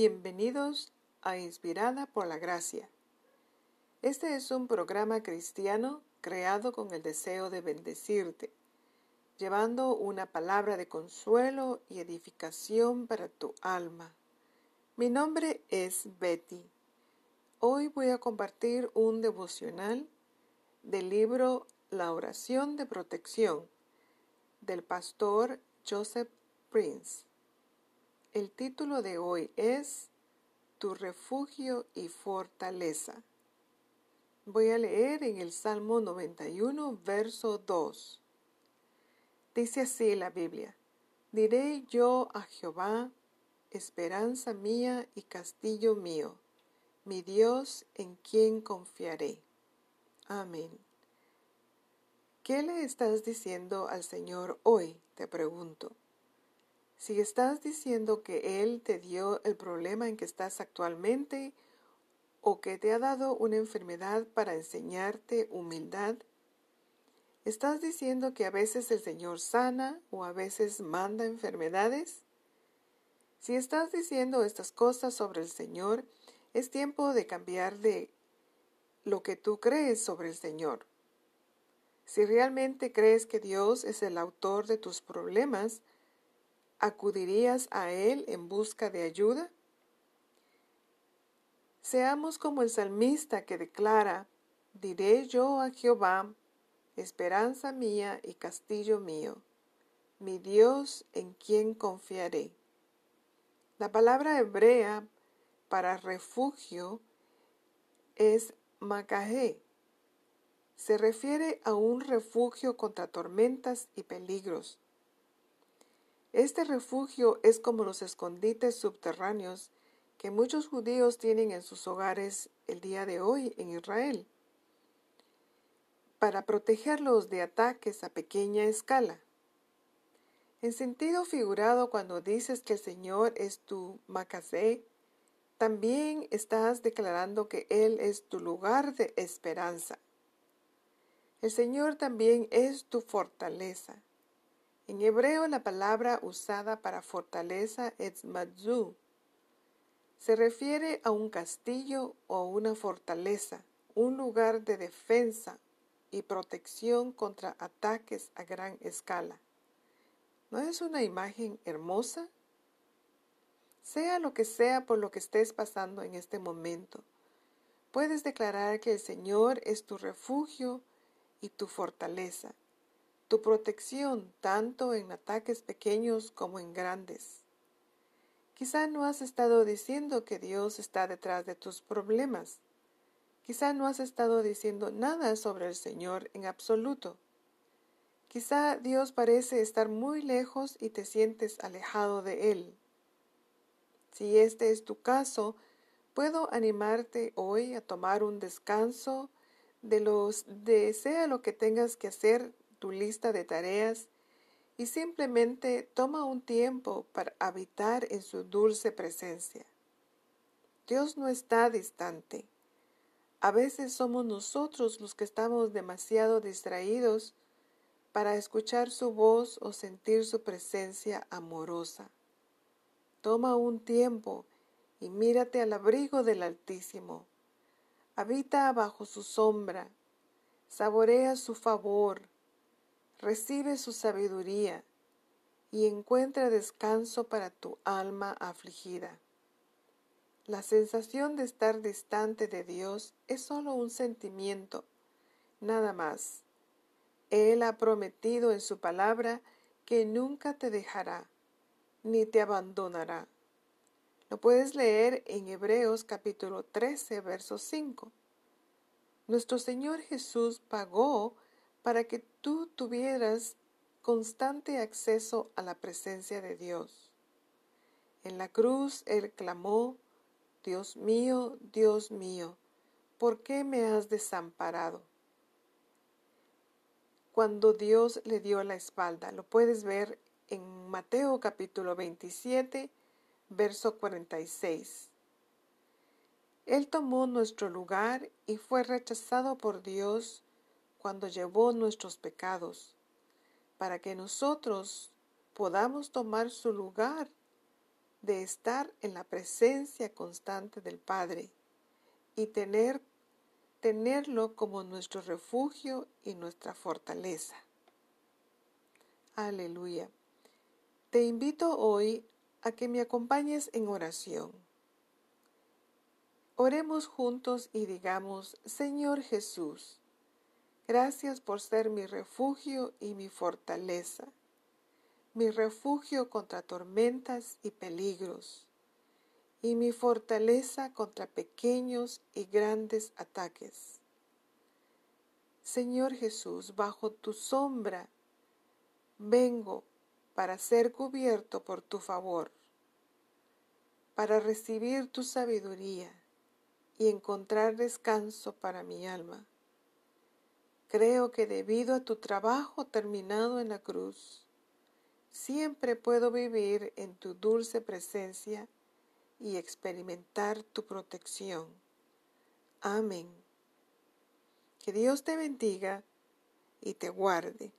Bienvenidos a Inspirada por la Gracia. Este es un programa cristiano creado con el deseo de bendecirte, llevando una palabra de consuelo y edificación para tu alma. Mi nombre es Betty. Hoy voy a compartir un devocional del libro La oración de protección del pastor Joseph Prince. El título de hoy es Tu refugio y fortaleza. Voy a leer en el Salmo 91, verso 2. Dice así la Biblia, Diré yo a Jehová, esperanza mía y castillo mío, mi Dios en quien confiaré. Amén. ¿Qué le estás diciendo al Señor hoy? Te pregunto. Si estás diciendo que Él te dio el problema en que estás actualmente o que te ha dado una enfermedad para enseñarte humildad, ¿estás diciendo que a veces el Señor sana o a veces manda enfermedades? Si estás diciendo estas cosas sobre el Señor, es tiempo de cambiar de lo que tú crees sobre el Señor. Si realmente crees que Dios es el autor de tus problemas, ¿Acudirías a Él en busca de ayuda? Seamos como el salmista que declara, diré yo a Jehová, esperanza mía y castillo mío, mi Dios en quien confiaré. La palabra hebrea para refugio es macajé. Se refiere a un refugio contra tormentas y peligros. Este refugio es como los escondites subterráneos que muchos judíos tienen en sus hogares el día de hoy en Israel, para protegerlos de ataques a pequeña escala. En sentido figurado, cuando dices que el Señor es tu macacé, también estás declarando que Él es tu lugar de esperanza. El Señor también es tu fortaleza. En hebreo la palabra usada para fortaleza es. Se refiere a un castillo o una fortaleza, un lugar de defensa y protección contra ataques a gran escala. ¿No es una imagen hermosa? Sea lo que sea por lo que estés pasando en este momento, puedes declarar que el Señor es tu refugio y tu fortaleza tu protección tanto en ataques pequeños como en grandes. Quizá no has estado diciendo que Dios está detrás de tus problemas. Quizá no has estado diciendo nada sobre el Señor en absoluto. Quizá Dios parece estar muy lejos y te sientes alejado de Él. Si este es tu caso, puedo animarte hoy a tomar un descanso de los de sea lo que tengas que hacer tu lista de tareas y simplemente toma un tiempo para habitar en su dulce presencia. Dios no está distante. A veces somos nosotros los que estamos demasiado distraídos para escuchar su voz o sentir su presencia amorosa. Toma un tiempo y mírate al abrigo del Altísimo. Habita bajo su sombra, saborea su favor, recibe su sabiduría y encuentra descanso para tu alma afligida. La sensación de estar distante de Dios es solo un sentimiento, nada más. Él ha prometido en su palabra que nunca te dejará ni te abandonará. Lo puedes leer en Hebreos capítulo 13, verso 5. Nuestro Señor Jesús pagó para que tú tuvieras constante acceso a la presencia de Dios. En la cruz Él clamó, Dios mío, Dios mío, ¿por qué me has desamparado? Cuando Dios le dio la espalda, lo puedes ver en Mateo capítulo 27, verso 46. Él tomó nuestro lugar y fue rechazado por Dios cuando llevó nuestros pecados, para que nosotros podamos tomar su lugar de estar en la presencia constante del Padre y tener, tenerlo como nuestro refugio y nuestra fortaleza. Aleluya. Te invito hoy a que me acompañes en oración. Oremos juntos y digamos, Señor Jesús, gracias por ser mi refugio y mi fortaleza, mi refugio contra tormentas y peligros, y mi fortaleza contra pequeños y grandes ataques. Señor Jesús, bajo tu sombra vengo para ser cubierto por tu favor, para recibir tu sabiduría y encontrar descanso para mi alma. Creo que debido a tu trabajo terminado en la cruz, siempre puedo vivir en tu dulce presencia y experimentar tu protección. Amén. Que Dios te bendiga y te guarde.